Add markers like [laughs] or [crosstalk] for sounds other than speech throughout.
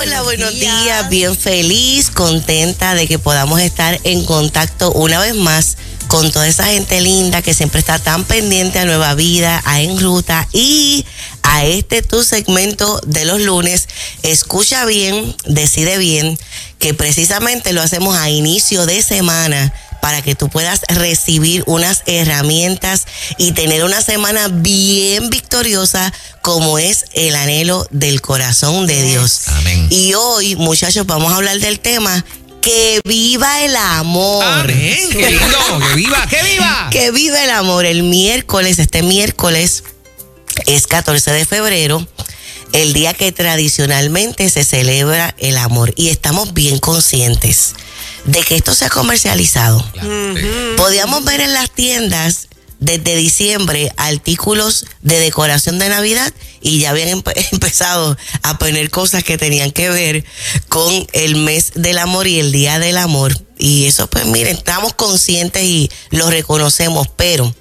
Hola, buenos días. Bien feliz, contenta de que podamos estar en contacto una vez más con toda esa gente linda que siempre está tan pendiente a Nueva Vida, a En Ruta y a este tu segmento de los lunes. Escucha bien, decide bien, que precisamente lo hacemos a inicio de semana para que tú puedas recibir unas herramientas y tener una semana bien victoriosa como es el anhelo del corazón de Dios. Amén. Y hoy, muchachos, vamos a hablar del tema que viva el amor. Amén. Qué lindo. [laughs] Que viva, que viva. Que viva el amor. El miércoles, este miércoles es 14 de febrero, el día que tradicionalmente se celebra el amor. Y estamos bien conscientes de que esto se ha comercializado. Claro, sí. Podíamos ver en las tiendas desde diciembre artículos de decoración de Navidad y ya habían empe- [laughs] empezado a poner cosas que tenían que ver con el mes del amor y el día del amor. Y eso pues miren, estamos conscientes y lo reconocemos, pero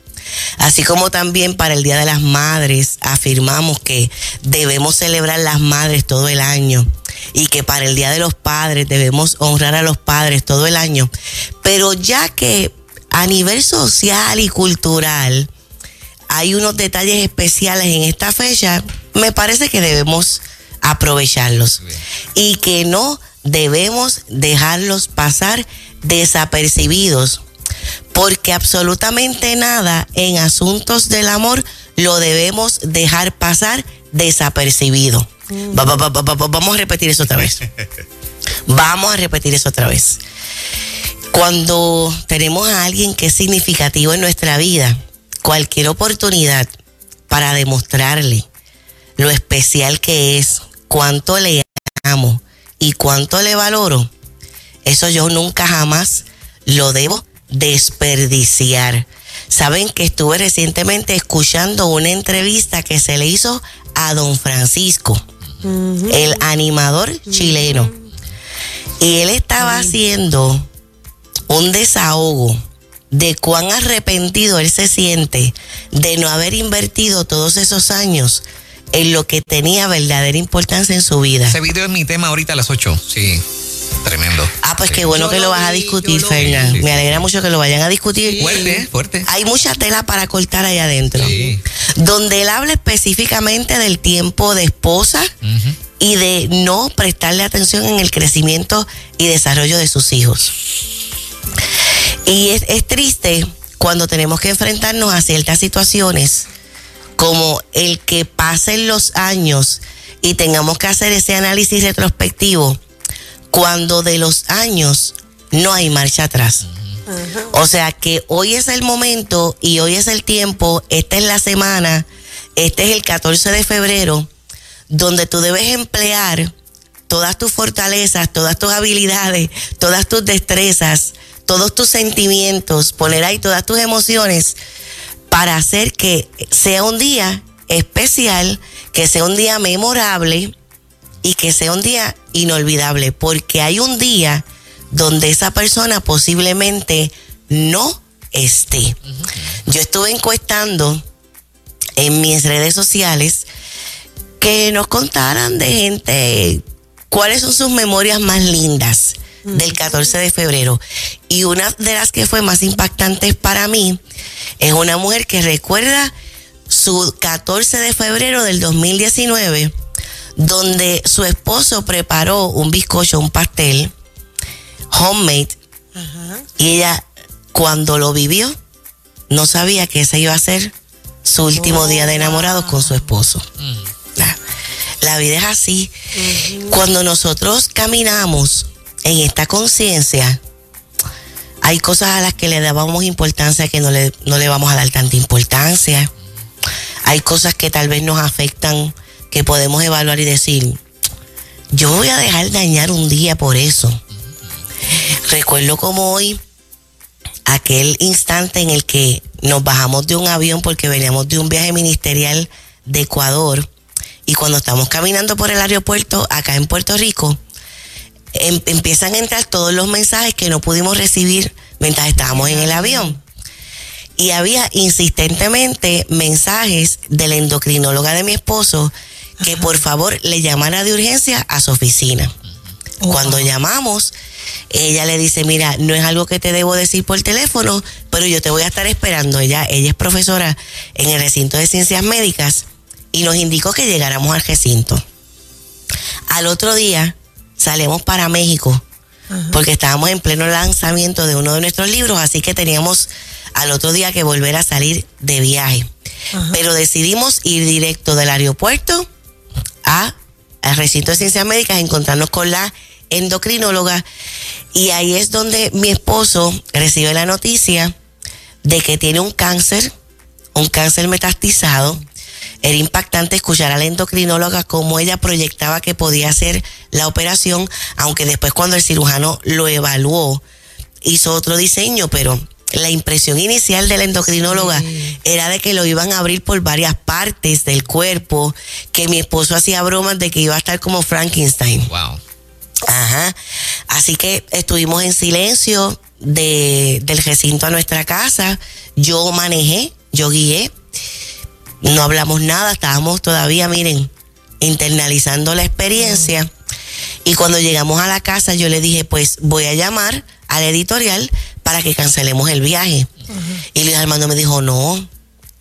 así como también para el Día de las Madres afirmamos que debemos celebrar las madres todo el año y que para el Día de los Padres debemos honrar a los padres todo el año. Pero ya que a nivel social y cultural hay unos detalles especiales en esta fecha, me parece que debemos aprovecharlos Bien. y que no debemos dejarlos pasar desapercibidos, porque absolutamente nada en asuntos del amor lo debemos dejar pasar desapercibido. Va- va- va- vamos a repetir eso otra vez. [laughs] Vamos a repetir eso otra vez. Cuando tenemos a alguien que es significativo en nuestra vida, cualquier oportunidad para demostrarle lo especial que es, cuánto le amo y cuánto le valoro, eso yo nunca jamás lo debo desperdiciar. Saben que estuve recientemente escuchando una entrevista que se le hizo a don Francisco, el animador chileno. Y él estaba haciendo un desahogo de cuán arrepentido él se siente de no haber invertido todos esos años en lo que tenía verdadera importancia en su vida. Ese video es mi tema ahorita a las 8. Sí. Tremendo. Ah, pues Sí. qué bueno Yo que lo lo vas a discutir. Fernan. Sí, sí. Me alegra mucho que lo vayan a discutir. Fuerte, fuerte. Hay mucha tela para cortar ahí adentro. Sí. Donde él habla específicamente del tiempo de esposa y de no prestarle atención en el crecimiento y desarrollo de sus hijos. Y es, es triste cuando tenemos que enfrentarnos a ciertas situaciones como el que pasen los años y tengamos que hacer ese análisis retrospectivo cuando de los años no hay marcha atrás. O sea que hoy es el momento y hoy es el tiempo, esta es la semana, este es el 14 de febrero, donde tú debes emplear todas tus fortalezas, todas tus habilidades, todas tus destrezas, todos tus sentimientos, poner ahí todas tus emociones para hacer que sea un día especial, que sea un día memorable y que sea un día inolvidable, porque hay un día donde esa persona posiblemente no esté. Yo estuve encuestando en mis redes sociales que nos contaran de gente cuáles son sus memorias más lindas del 14 de febrero. Y una de las que fue más impactantes para mí es una mujer que recuerda su 14 de febrero del 2019, donde su esposo preparó un bizcocho, un pastel homemade, y ella cuando lo vivió no sabía que ese iba a ser su último día de enamorados con su esposo. La, la vida es así. Cuando nosotros caminamos en esta conciencia, hay cosas a las que le dábamos importancia que no le, no le vamos a dar tanta importancia. Hay cosas que tal vez nos afectan, que podemos evaluar y decir, yo voy a dejar dañar un día por eso. Recuerdo como hoy aquel instante en el que nos bajamos de un avión porque veníamos de un viaje ministerial de Ecuador y cuando estamos caminando por el aeropuerto acá en Puerto Rico, em- empiezan a entrar todos los mensajes que no pudimos recibir mientras estábamos en el avión. Y había insistentemente mensajes de la endocrinóloga de mi esposo que por favor le llamara de urgencia a su oficina. Cuando llamamos, ella le dice, mira, no es algo que te debo decir por teléfono, pero yo te voy a estar esperando. Ella, ella es profesora en el recinto de ciencias médicas y nos indicó que llegáramos al recinto. Al otro día salimos para México porque estábamos en pleno lanzamiento de uno de nuestros libros, así que teníamos al otro día que volver a salir de viaje. Pero decidimos ir directo del aeropuerto a, al recinto de ciencias médicas, encontrarnos con la endocrinóloga y ahí es donde mi esposo recibe la noticia de que tiene un cáncer, un cáncer metastizado. Era impactante escuchar a la endocrinóloga cómo ella proyectaba que podía hacer la operación, aunque después cuando el cirujano lo evaluó, hizo otro diseño, pero la impresión inicial de la endocrinóloga era de que lo iban a abrir por varias partes del cuerpo, que mi esposo hacía bromas de que iba a estar como Frankenstein. Wow. Ajá. Así que estuvimos en silencio de, del recinto a nuestra casa. Yo manejé, yo guié. No hablamos nada, estábamos todavía, miren, internalizando la experiencia. Y cuando llegamos a la casa, yo le dije, pues voy a llamar al editorial para que cancelemos el viaje. Y Luis Armando me dijo, no,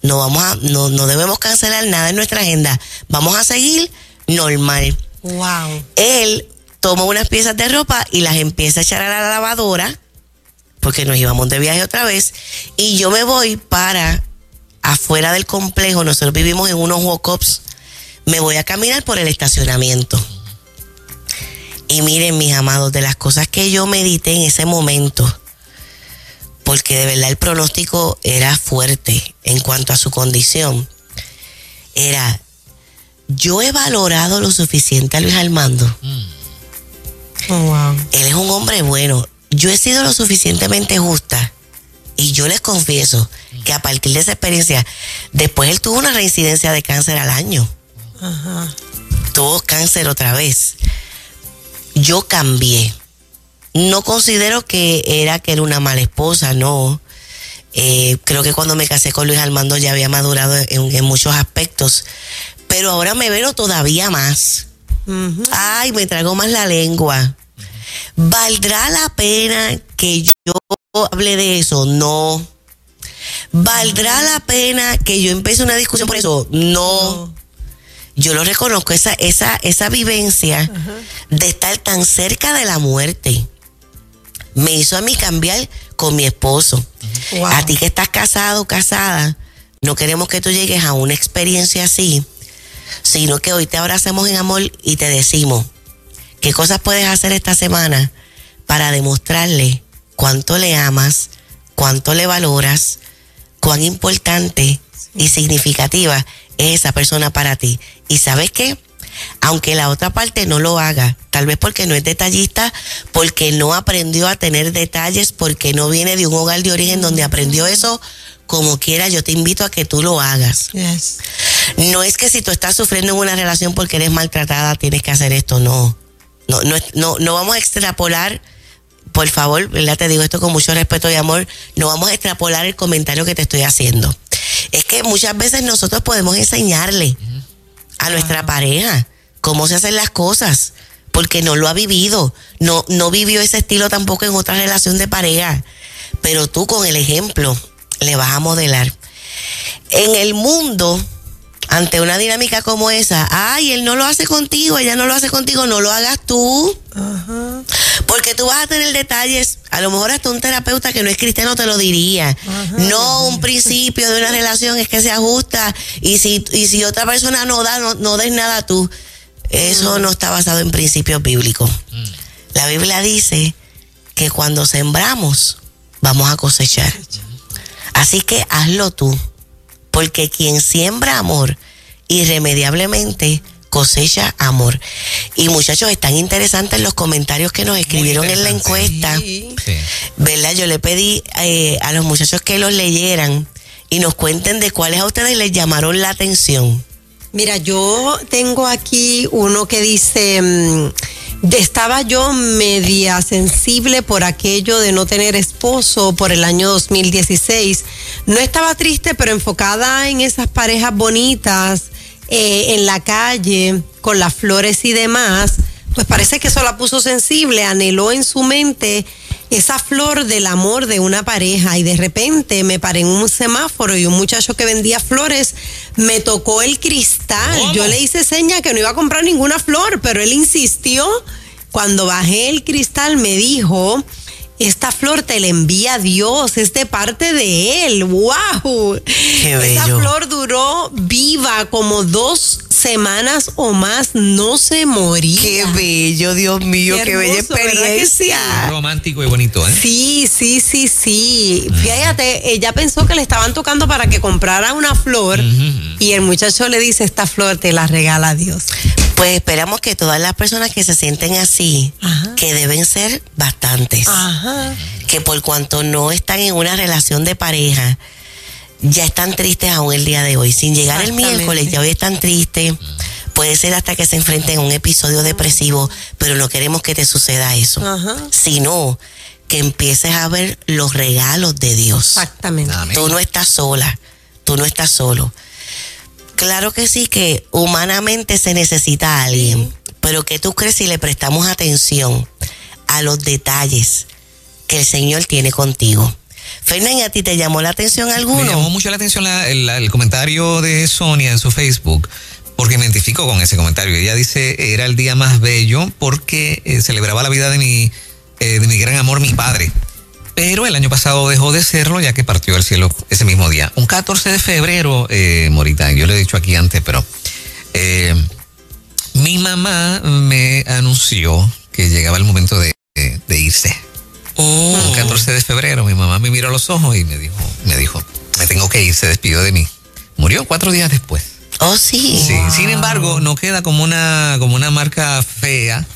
no vamos a, no, no debemos cancelar nada en nuestra agenda. Vamos a seguir normal. Wow. Él toma unas piezas de ropa y las empieza a echar a la lavadora, porque nos íbamos de viaje otra vez, y yo me voy para afuera del complejo, nosotros vivimos en unos walk-ups, me voy a caminar por el estacionamiento. Y miren, mis amados, de las cosas que yo medité en ese momento, porque de verdad el pronóstico era fuerte en cuanto a su condición, era, yo he valorado lo suficiente a Luis Armando. Oh, wow. Él es un hombre bueno. Yo he sido lo suficientemente justa y yo les confieso que a partir de esa experiencia, después él tuvo una reincidencia de cáncer al año. Ajá. Tuvo cáncer otra vez. Yo cambié. No considero que era que era una mala esposa, no. Eh, creo que cuando me casé con Luis Armando ya había madurado en, en muchos aspectos. Pero ahora me veo todavía más. Ay, me trago más la lengua. ¿Valdrá la pena que yo hable de eso? No. ¿Valdrá la pena que yo empiece una discusión por eso? No. Yo lo reconozco, esa, esa, esa vivencia de estar tan cerca de la muerte me hizo a mí cambiar con mi esposo. Wow. A ti que estás casado, casada, no queremos que tú llegues a una experiencia así, sino que hoy te abrazamos en amor y te decimos qué cosas puedes hacer esta semana para demostrarle cuánto le amas, cuánto le valoras, cuán importante y significativa es esa persona para ti. Y sabes qué? Aunque la otra parte no lo haga, tal vez porque no es detallista, porque no aprendió a tener detalles, porque no viene de un hogar de origen donde aprendió eso, como quiera, yo te invito a que tú lo hagas. Yes. No es que si tú estás sufriendo en una relación porque eres maltratada, tienes que hacer esto, no. No, no, no, no vamos a extrapolar, por favor, ¿verdad? Te digo esto con mucho respeto y amor, no vamos a extrapolar el comentario que te estoy haciendo. Es que muchas veces nosotros podemos enseñarle a nuestra pareja cómo se hacen las cosas, porque no lo ha vivido, no, no vivió ese estilo tampoco en otra relación de pareja, pero tú con el ejemplo le vas a modelar. En el mundo, ante una dinámica como esa, ay, él no lo hace contigo, ella no lo hace contigo, no lo hagas tú. Ajá. Porque tú vas a tener detalles, a lo mejor hasta un terapeuta que no es cristiano te lo diría. No un [laughs] principio de una relación es que se ajusta y si, y si otra persona no da, no, no des nada tú. Eso no está basado en principios bíblicos. La Biblia dice que cuando sembramos, vamos a cosechar. Así que hazlo tú, porque quien siembra amor, irremediablemente cosecha amor. Y muchachos, están interesantes los comentarios que nos escribieron en la encuesta. Sí. ¿Verdad? Yo le pedí eh, a los muchachos que los leyeran y nos cuenten de cuáles a ustedes les llamaron la atención. Mira, yo tengo aquí uno que dice, mm, estaba yo media sensible por aquello de no tener esposo por el año 2016. No estaba triste, pero enfocada en esas parejas bonitas eh, en la calle con las flores y demás, pues parece que eso la puso sensible, anheló en su mente esa flor del amor de una pareja y de repente me paré en un semáforo y un muchacho que vendía flores me tocó el cristal. Yo le hice seña que no iba a comprar ninguna flor, pero él insistió. Cuando bajé el cristal me dijo, esta flor te la envía Dios, es de parte de Él. ¡Wow! Esa flor duró viva como dos semanas o más, no se moría. Qué bello, Dios mío, qué, bella experiencia. Romántico y bonito, ¿eh? Sí, sí, sí, sí. Fíjate, ella pensó que le estaban tocando para que comprara una flor y el muchacho le dice, esta flor te la regala Dios. Pues esperamos que todas las personas que se sienten así, que deben ser bastantes, que por cuanto no están en una relación de pareja, ya están tristes aún el día de hoy. Sin llegar el miércoles, ya hoy están tristes. Puede ser hasta que se enfrenten a un episodio depresivo, pero no queremos que te suceda eso. Sino que empieces a ver los regalos de Dios. Exactamente. Tú no estás sola, tú no estás solo. Claro que sí, que humanamente se necesita a alguien, pero que tú crees si le prestamos atención a los detalles que el Señor tiene contigo. Fernández, ¿a ti te llamó la atención alguno? Me llamó mucho la atención el, comentario de Sonia en su Facebook, porque me identifico con ese comentario. Ella dice, era el día más bello porque eh, celebraba la vida de mi, eh, de mi gran amor, mi padre pero el año pasado dejó de serlo ya que partió al cielo ese mismo día. Un 14 de febrero, eh, Morita, yo le he dicho aquí antes, pero eh, mi mamá me anunció que llegaba el momento de, irse. Un 14 de febrero, mi mamá me miró a los ojos y me dijo, me dijo, me tengo que ir, se despidió de mí. Murió cuatro días después. Oh, sí. Sí, sin embargo, no queda como una, como una marca fea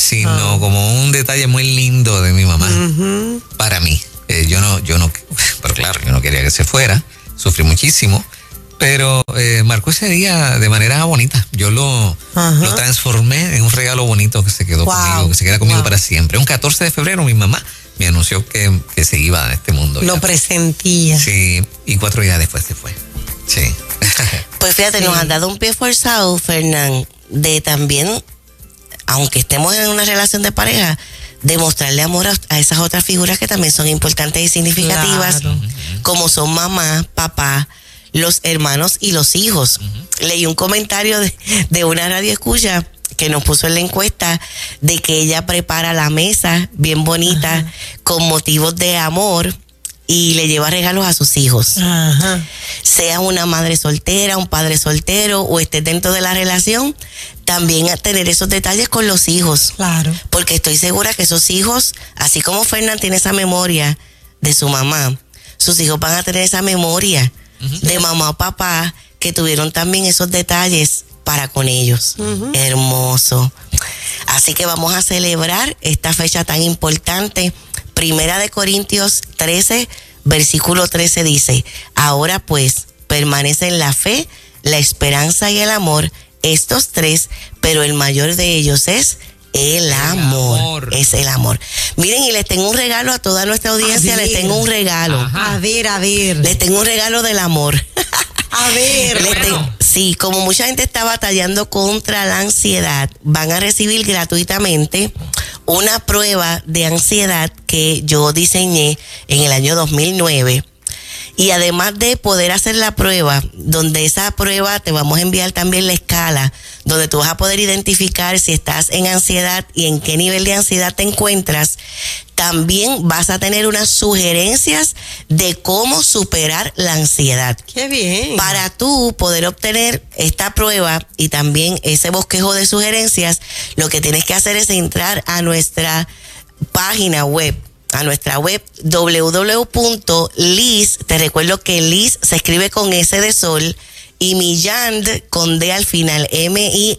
sino ah. como un detalle muy lindo de mi mamá para mí. Eh, yo no, yo no, pero claro, yo no quería que se fuera, sufrí muchísimo, pero eh, marcó ese día de manera bonita. Yo lo, lo transformé en un regalo bonito que se quedó conmigo, que se queda conmigo para siempre. Un 14 de febrero mi mamá me anunció que, se iba de este mundo. Lo presentía. Sí, y cuatro días después se fue. Sí. [laughs] Pues fíjate, nos han dado un pie forzado, Fernán, de también aunque estemos en una relación de pareja, demostrarle amor a, esas otras figuras que también son importantes y significativas, como son mamá, papá, los hermanos y los hijos. Leí un comentario de, una radio escucha que nos puso en la encuesta de que ella prepara la mesa bien bonita con motivos de amor y le lleva regalos a sus hijos. Sea una madre soltera, un padre soltero o esté dentro de la relación, también a tener esos detalles con los hijos. Claro. Porque estoy segura que esos hijos, así como Fernán tiene esa memoria de su mamá, sus hijos van a tener esa memoria de mamá o papá que tuvieron también esos detalles para con ellos. Hermoso. Así que vamos a celebrar esta fecha tan importante Primera de Corintios 13, versículo 13 dice, ahora pues permanecen la fe, la esperanza y el amor, estos tres, pero el mayor de ellos es el amor. Es el amor. Miren, y les tengo un regalo a toda nuestra audiencia, les tengo un regalo. A ver, a ver. Les tengo un regalo del amor. [laughs] A ver, sí, como mucha gente está batallando contra la ansiedad, van a recibir gratuitamente una prueba de ansiedad que yo diseñé en el año 2009. Y además de poder hacer la prueba, donde esa prueba te vamos a enviar también la escala, donde tú vas a poder identificar si estás en ansiedad y en qué nivel de ansiedad te encuentras, también vas a tener unas sugerencias de cómo superar la ansiedad. Qué bien. Para tú poder obtener esta prueba y también ese bosquejo de sugerencias, lo que tienes que hacer es entrar a nuestra página web a nuestra web www.lis, te recuerdo que Lis se escribe con S de sol y Milland con D al final, M-I-L-L-A-N-D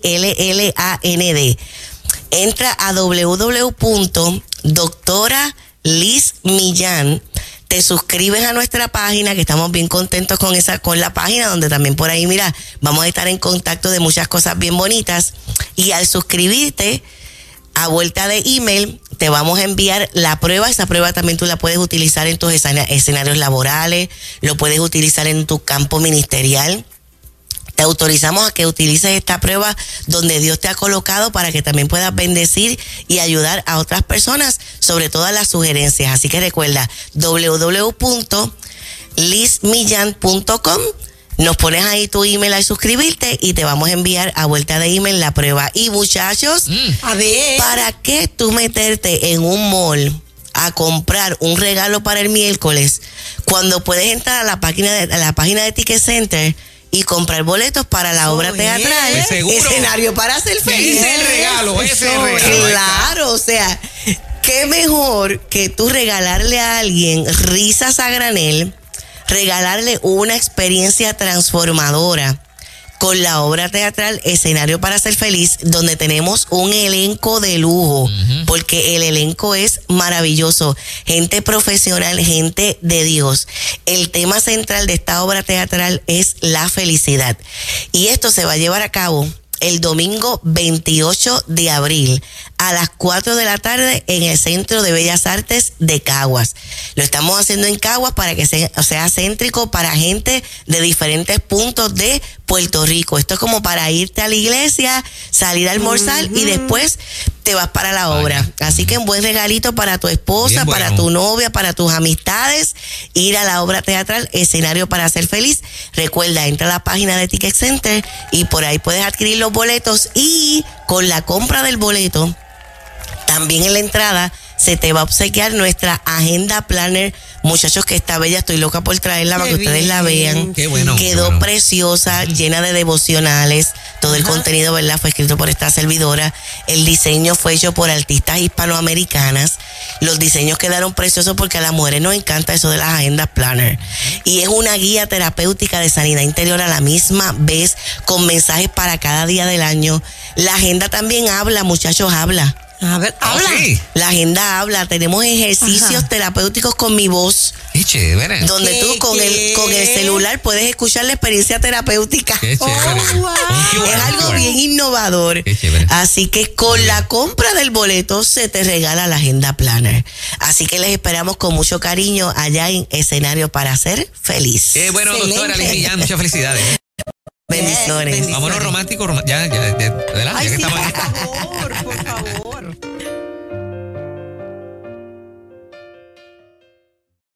entra a www.doctora Liz Millán te suscribes a nuestra página, que estamos bien contentos con esa, con la página, donde también por ahí, mira, vamos a estar en contacto de muchas cosas bien bonitas. Y al suscribirte, a vuelta de email, te vamos a enviar la prueba. Esa prueba también tú la puedes utilizar en tus escenarios laborales, lo puedes utilizar en tu campo ministerial Te autorizamos a que utilices esta prueba donde Dios te ha colocado para que también puedas bendecir y ayudar a otras personas sobre todas las sugerencias. Así que recuerda www.lismillan.com nos pones ahí tu email a suscribirte y te vamos a enviar a vuelta de email la prueba. Y muchachos, A ver. ¿para qué tú meterte en un mall a comprar un regalo para el miércoles cuando puedes entrar a la página de, a la página de Ticket Center y comprar boletos para la obra teatral? Escenario para hacer feliz. Ese es el regalo, ese es el regalo. Claro, o sea, qué mejor que tú regalarle a alguien risas a granel, regalarle una experiencia transformadora con la obra teatral Escenario para ser feliz, donde tenemos un elenco de lujo, porque el elenco es maravilloso, gente profesional, gente de Dios. El tema central de esta obra teatral es la felicidad. Y esto se va a llevar a cabo el domingo 28 de abril a las 4 de la tarde en el Centro de Bellas Artes de Caguas. Lo estamos haciendo en Caguas para que sea, sea céntrico para gente de diferentes puntos de Puerto Rico. Esto es como para irte a la iglesia, salir a almorzar y después te vas para la obra. Así que un buen regalito para tu esposa, bueno. para tu novia, para tus amistades, ir a la obra teatral, escenario para ser feliz. Recuerda, entra a la página de Ticket Center y por ahí puedes adquirir los boletos y con la compra del boleto, también en la entrada se te va a obsequiar nuestra agenda planner. Muchachos, que está bella, estoy loca por traerla para que ustedes la vean. Qué bueno, qué Quedó bueno. preciosa, llena de devocionales. Todo el contenido, ¿verdad? Fue escrito por esta servidora. El diseño fue hecho por artistas hispanoamericanas. Los diseños quedaron preciosos porque a las mujeres nos encanta eso de las agendas planner. Y es una guía terapéutica de sanidad interior a la misma vez, con mensajes para cada día del año. La agenda también habla, muchachos, habla. A ver, Oh, habla. sí. La agenda habla, tenemos ejercicios Ajá. terapéuticos con mi voz, Qué chévere. donde ¿Qué, tú con qué? el, con el celular puedes escuchar la experiencia terapéutica. Qué chévere. Oh, wow. QR, Es algo bien innovador. Qué chévere. Así que con la compra del boleto se te regala la agenda planner. Así que les esperamos con mucho cariño allá en escenario para ser feliz. Qué bueno, Excelente. doctora Millán, muchas felicidades. Bendiciones. Vámonos romántico, rom- ya, ya, ya, adelante, Ay, ya que sí, estamos por favor, por favor.